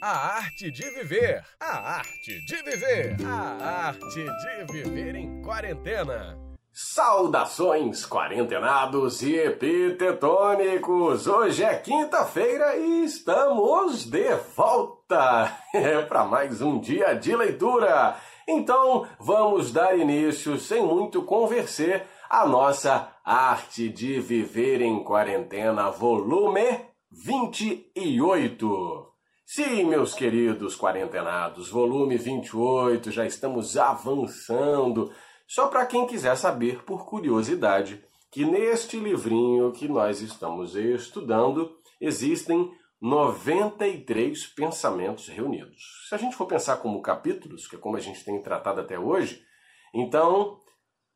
A arte de viver. A arte de viver. A arte de viver em quarentena. Saudações, quarentenados e epitetônicos! Hoje é quinta-feira e estamos de volta para mais um dia de leitura. Então, vamos dar início, sem muito converser, à nossa Arte de Viver em Quarentena, volume 28. Sim, meus queridos quarentenados, volume 28, já estamos avançando. Só para quem quiser saber, por curiosidade, que neste livrinho que nós estamos estudando existem 93 pensamentos reunidos. Se a gente for pensar como capítulos, que é como a gente tem tratado até hoje, então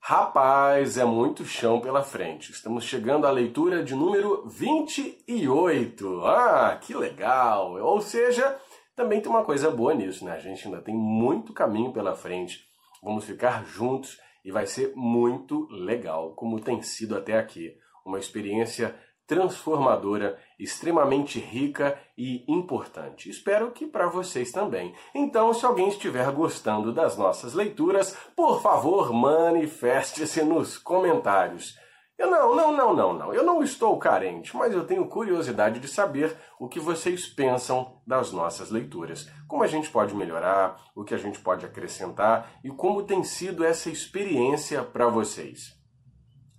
Rapaz, é muito chão pela frente. Estamos chegando à leitura de número 28. Ah, que legal! Ou seja, também tem uma coisa boa nisso, né? A gente ainda tem muito caminho pela frente. Vamos ficar juntos e vai ser muito legal, como tem sido até aqui. Uma experiência transformadora, extremamente rica e importante. Espero que para vocês também. Então, se alguém estiver gostando das nossas leituras, por favor, manifeste-se nos comentários. Eu não, não, não, não, não. Eu não estou carente, mas eu tenho curiosidade de saber o que vocês pensam das nossas leituras. Como a gente pode melhorar, o que a gente pode acrescentar e como tem sido essa experiência para vocês.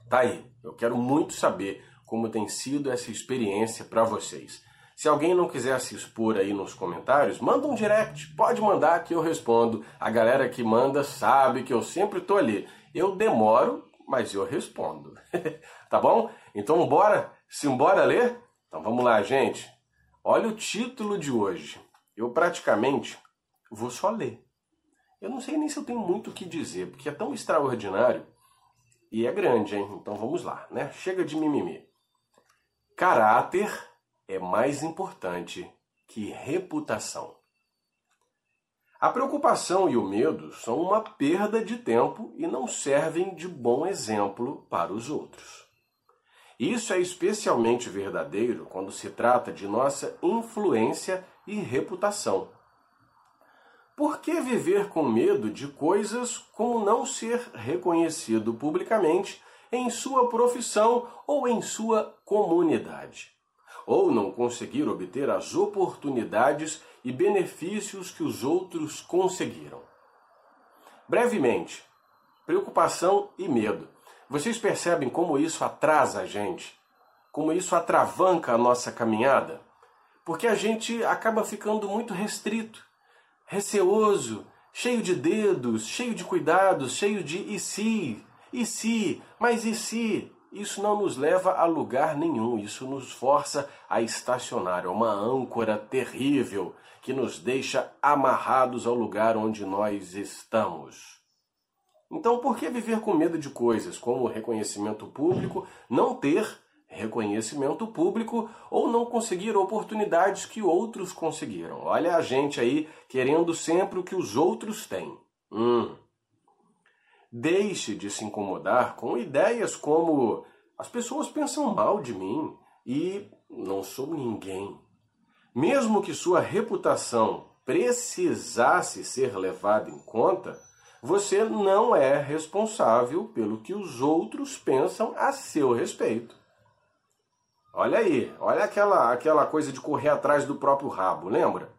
Tá aí. Eu quero muito saber como tem sido essa experiência para vocês. Se alguém não quiser se expor aí nos comentários, manda um direct, pode mandar que eu respondo. A galera que manda sabe que eu sempre tô ali. Eu demoro, mas eu respondo. tá bom? Então bora, simbora ler? Então vamos lá, gente. Olha o título de hoje. Eu praticamente vou só ler. Eu não sei nem se eu tenho muito o que dizer, porque é tão extraordinário e é grande, hein? Então vamos lá, né? Chega de mimimi. Caráter é mais importante que reputação. A preocupação e o medo são uma perda de tempo e não servem de bom exemplo para os outros. Isso é especialmente verdadeiro quando se trata de nossa influência e reputação. Por que viver com medo de coisas como não ser reconhecido publicamente em sua profissão ou em sua comunidade, ou não conseguir obter as oportunidades e benefícios que os outros conseguiram. Brevemente, preocupação e medo. Vocês percebem como isso atrasa a gente? Como isso atravanca a nossa caminhada? Porque a gente acaba ficando muito restrito, receoso, cheio de dedos, cheio de cuidados, cheio de e se, e se? Mas e se? Isso não nos leva a lugar nenhum, isso nos força a estacionar. É uma âncora terrível que nos deixa amarrados ao lugar onde nós estamos. Então, por que viver com medo de coisas como reconhecimento público, não ter reconhecimento público ou não conseguir oportunidades que outros conseguiram? Olha a gente aí querendo sempre o que os outros têm. Hum, Deixe de se incomodar com ideias como as pessoas pensam mal de mim e não sou ninguém. Mesmo que sua reputação precisasse ser levada em conta, você não é responsável pelo que os outros pensam a seu respeito. Olha aí, olha aquela, aquela coisa de correr atrás do próprio rabo, lembra?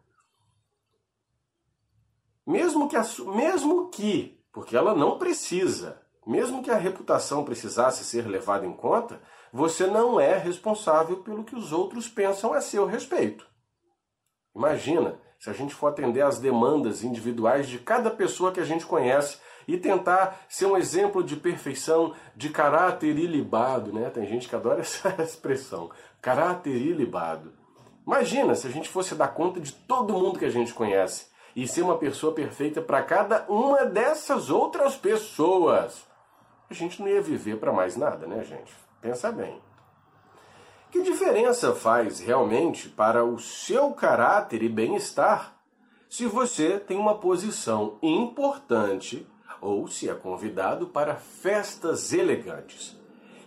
Mesmo que, mesmo que porque ela não precisa. Mesmo que a reputação precisasse ser levada em conta, você não é responsável pelo que os outros pensam a seu respeito. Imagina se a gente for atender às demandas individuais de cada pessoa que a gente conhece e tentar ser um exemplo de perfeição, de caráter ilibado, né? Tem gente que adora essa expressão, caráter ilibado. Imagina se a gente fosse dar conta de todo mundo que a gente conhece e ser uma pessoa perfeita para cada uma dessas outras pessoas. A gente não ia viver para mais nada, né, gente? Pensa bem. Que diferença faz realmente para o seu caráter e bem-estar se você tem uma posição importante ou se é convidado para festas elegantes?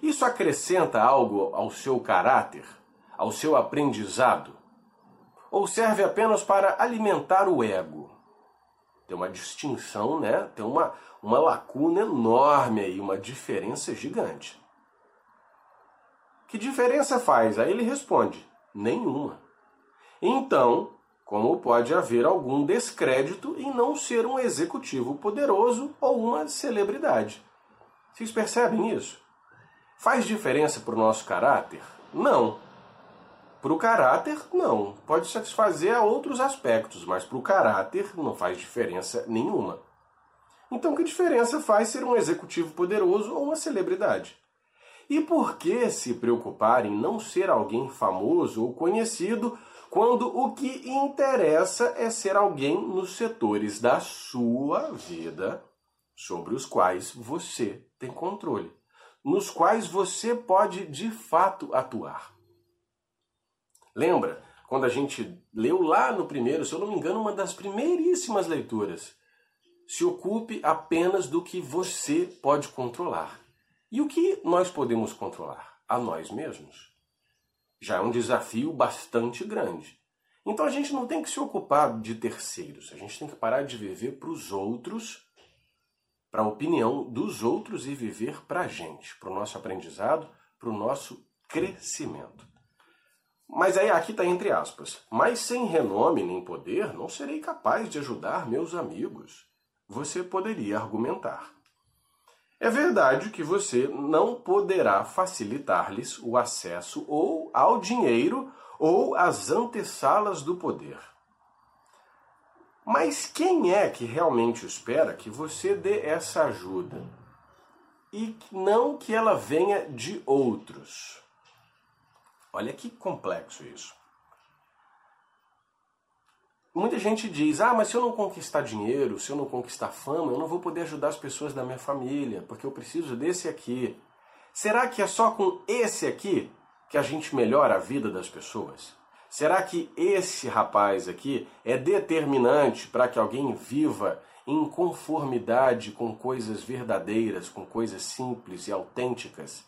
Isso acrescenta algo ao seu caráter, ao seu aprendizado? ou serve apenas para alimentar o ego? Tem uma distinção, né? Tem uma, uma lacuna enorme aí, uma diferença gigante. Que diferença faz? Aí ele responde: nenhuma. Então, como pode haver algum descrédito em não ser um executivo poderoso ou uma celebridade? Vocês percebem isso? Faz diferença para o nosso caráter? Não. Para o caráter, não. Pode satisfazer a outros aspectos, mas para o caráter não faz diferença nenhuma. Então, que diferença faz ser um executivo poderoso ou uma celebridade? E por que se preocupar em não ser alguém famoso ou conhecido quando o que interessa é ser alguém nos setores da sua vida sobre os quais você tem controle, nos quais você pode de fato atuar? Lembra quando a gente leu lá no primeiro, se eu não me engano, uma das primeiríssimas leituras? Se ocupe apenas do que você pode controlar. E o que nós podemos controlar? A nós mesmos. Já é um desafio bastante grande. Então a gente não tem que se ocupar de terceiros, a gente tem que parar de viver para os outros, para a opinião dos outros e viver para a gente, para o nosso aprendizado, para o nosso crescimento. Mas aí aqui está entre aspas. Mas sem renome nem poder, não serei capaz de ajudar meus amigos. Você poderia argumentar. É verdade que você não poderá facilitar-lhes o acesso ou ao dinheiro ou às antessalas do poder. Mas quem é que realmente espera que você dê essa ajuda? E não que ela venha de outros. Olha que complexo isso. Muita gente diz: ah, mas se eu não conquistar dinheiro, se eu não conquistar fama, eu não vou poder ajudar as pessoas da minha família, porque eu preciso desse aqui. Será que é só com esse aqui que a gente melhora a vida das pessoas? Será que esse rapaz aqui é determinante para que alguém viva em conformidade com coisas verdadeiras, com coisas simples e autênticas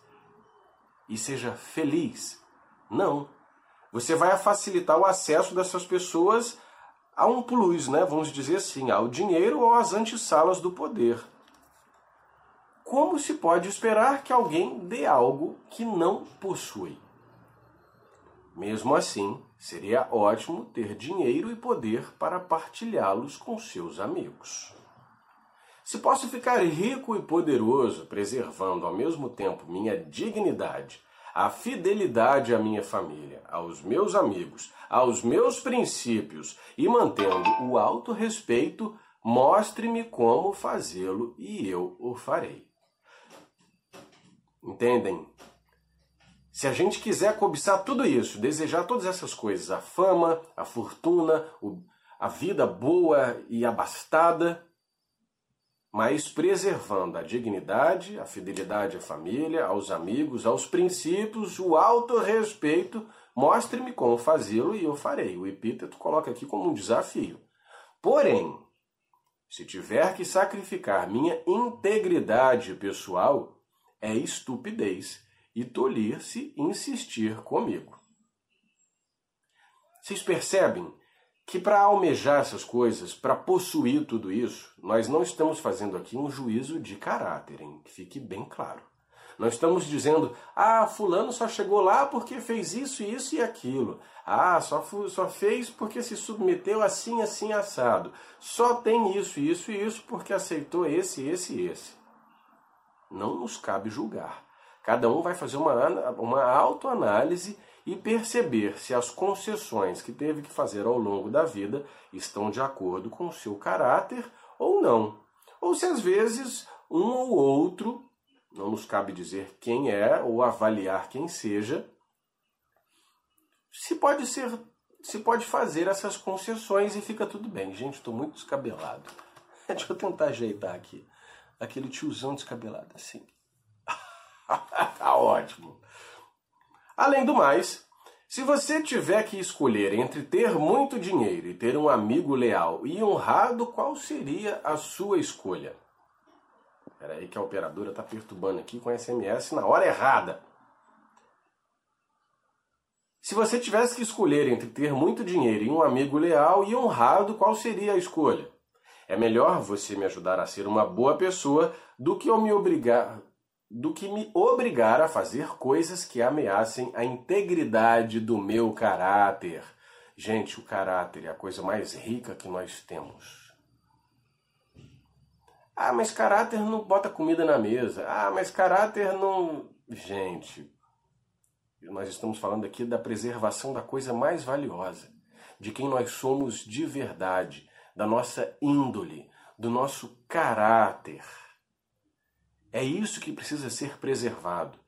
e seja feliz? Não. Você vai facilitar o acesso dessas pessoas a um plus, né? vamos dizer assim, ao dinheiro ou às antessalas do poder. Como se pode esperar que alguém dê algo que não possui? Mesmo assim, seria ótimo ter dinheiro e poder para partilhá-los com seus amigos. Se posso ficar rico e poderoso, preservando ao mesmo tempo minha dignidade, a fidelidade à minha família, aos meus amigos, aos meus princípios e mantendo o alto respeito, mostre-me como fazê-lo e eu o farei. Entendem? Se a gente quiser cobiçar tudo isso, desejar todas essas coisas, a fama, a fortuna, a vida boa e abastada, mas preservando a dignidade, a fidelidade à família, aos amigos, aos princípios, o autorrespeito, mostre-me como fazê-lo e eu farei. O epíteto coloca aqui como um desafio. Porém, se tiver que sacrificar minha integridade pessoal, é estupidez e tolher-se insistir comigo. Vocês percebem que para almejar essas coisas, para possuir tudo isso, nós não estamos fazendo aqui um juízo de caráter, hein? que fique bem claro. Nós estamos dizendo, ah, fulano só chegou lá porque fez isso, isso e aquilo. Ah, só, só fez porque se submeteu assim, assim, assado. Só tem isso, isso e isso porque aceitou esse, esse e esse. Não nos cabe julgar. Cada um vai fazer uma, uma autoanálise e perceber se as concessões que teve que fazer ao longo da vida estão de acordo com o seu caráter ou não. Ou se às vezes um ou outro, não nos cabe dizer quem é ou avaliar quem seja, se pode ser, se pode fazer essas concessões e fica tudo bem. Gente, estou muito descabelado. Deixa eu tentar ajeitar aqui. Aquele tiozão descabelado assim. tá ótimo. Além do mais, se você tiver que escolher entre ter muito dinheiro e ter um amigo leal e honrado, qual seria a sua escolha? Espera aí que a operadora está perturbando aqui com SMS na hora errada. Se você tivesse que escolher entre ter muito dinheiro e um amigo leal e honrado, qual seria a escolha? É melhor você me ajudar a ser uma boa pessoa do que eu me obrigar do que me obrigar a fazer coisas que ameacem a integridade do meu caráter. Gente, o caráter é a coisa mais rica que nós temos. Ah, mas caráter não bota comida na mesa. Ah, mas caráter não. Gente, nós estamos falando aqui da preservação da coisa mais valiosa, de quem nós somos de verdade, da nossa índole, do nosso caráter. É isso que precisa ser preservado.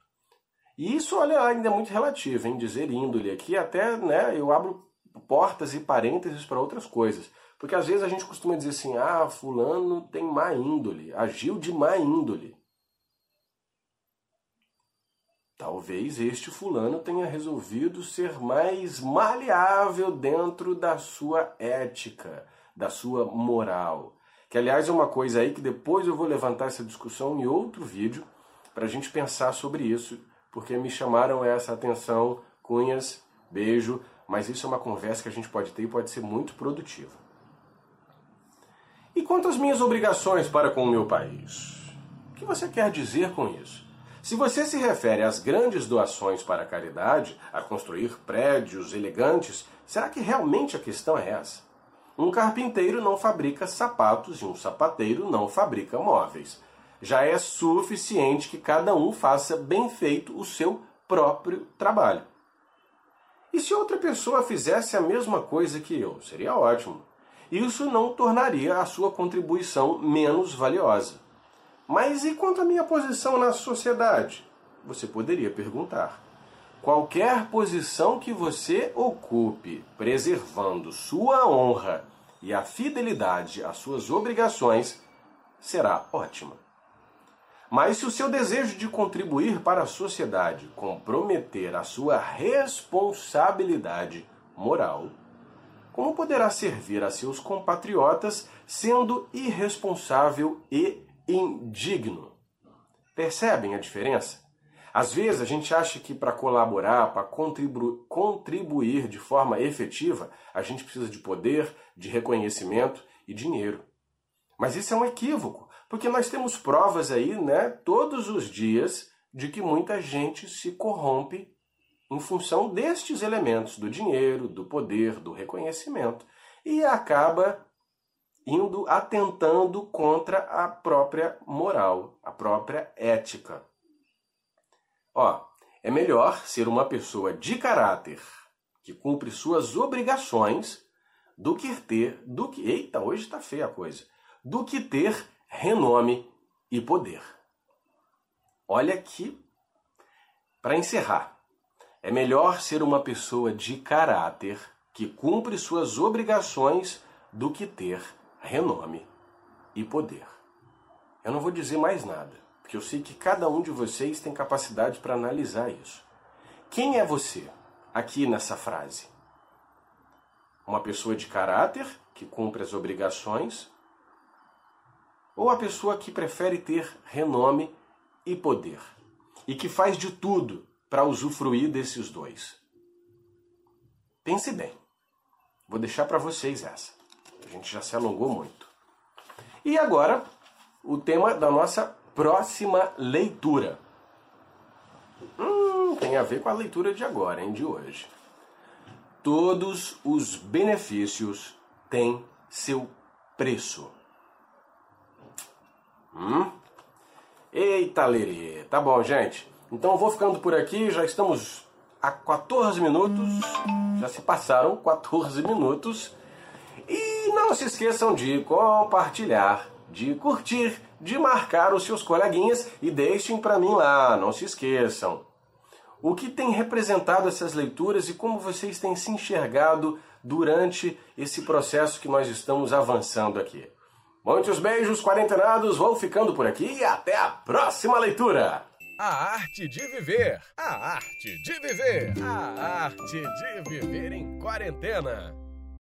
E isso, olha, ainda é muito relativo, em dizer índole aqui, até né, eu abro portas e parênteses para outras coisas. Porque às vezes a gente costuma dizer assim, ah, fulano tem má índole, agiu de má índole. Talvez este fulano tenha resolvido ser mais maleável dentro da sua ética, da sua moral. Que, aliás, é uma coisa aí que depois eu vou levantar essa discussão em outro vídeo para a gente pensar sobre isso, porque me chamaram essa atenção. Cunhas, beijo, mas isso é uma conversa que a gente pode ter e pode ser muito produtiva. E quanto às minhas obrigações para com o meu país? O que você quer dizer com isso? Se você se refere às grandes doações para a caridade, a construir prédios elegantes, será que realmente a questão é essa? Um carpinteiro não fabrica sapatos e um sapateiro não fabrica móveis. Já é suficiente que cada um faça bem feito o seu próprio trabalho. E se outra pessoa fizesse a mesma coisa que eu? Seria ótimo. Isso não tornaria a sua contribuição menos valiosa. Mas e quanto à minha posição na sociedade? Você poderia perguntar. Qualquer posição que você ocupe, preservando sua honra e a fidelidade às suas obrigações, será ótima. Mas se o seu desejo de contribuir para a sociedade comprometer a sua responsabilidade moral, como poderá servir a seus compatriotas sendo irresponsável e indigno? Percebem a diferença? Às vezes a gente acha que para colaborar, para contribu contribuir de forma efetiva, a gente precisa de poder, de reconhecimento e dinheiro. Mas isso é um equívoco, porque nós temos provas aí, né, todos os dias, de que muita gente se corrompe em função destes elementos, do dinheiro, do poder, do reconhecimento, e acaba indo atentando contra a própria moral, a própria ética. Ó, é melhor ser uma pessoa de caráter que cumpre suas obrigações do que ter, do que, eita, hoje está feia a coisa, do que ter renome e poder. Olha aqui, para encerrar, é melhor ser uma pessoa de caráter que cumpre suas obrigações do que ter renome e poder. Eu não vou dizer mais nada porque eu sei que cada um de vocês tem capacidade para analisar isso. Quem é você aqui nessa frase? Uma pessoa de caráter que cumpre as obrigações? Ou a pessoa que prefere ter renome e poder e que faz de tudo para usufruir desses dois? Pense bem. Vou deixar para vocês essa. A gente já se alongou muito. E agora, o tema da nossa Próxima leitura. Hum, tem a ver com a leitura de agora, hein, de hoje. Todos os benefícios têm seu preço. Hum? Eita, lerê. Tá bom, gente. Então eu vou ficando por aqui. Já estamos a 14 minutos. Já se passaram 14 minutos. E não se esqueçam de compartilhar, de curtir de marcar os seus coleguinhas e deixem para mim lá, não se esqueçam. O que tem representado essas leituras e como vocês têm se enxergado durante esse processo que nós estamos avançando aqui. Muitos beijos, quarentenados, vou ficando por aqui e até a próxima leitura! A arte de viver, a arte de viver, a arte de viver em quarentena.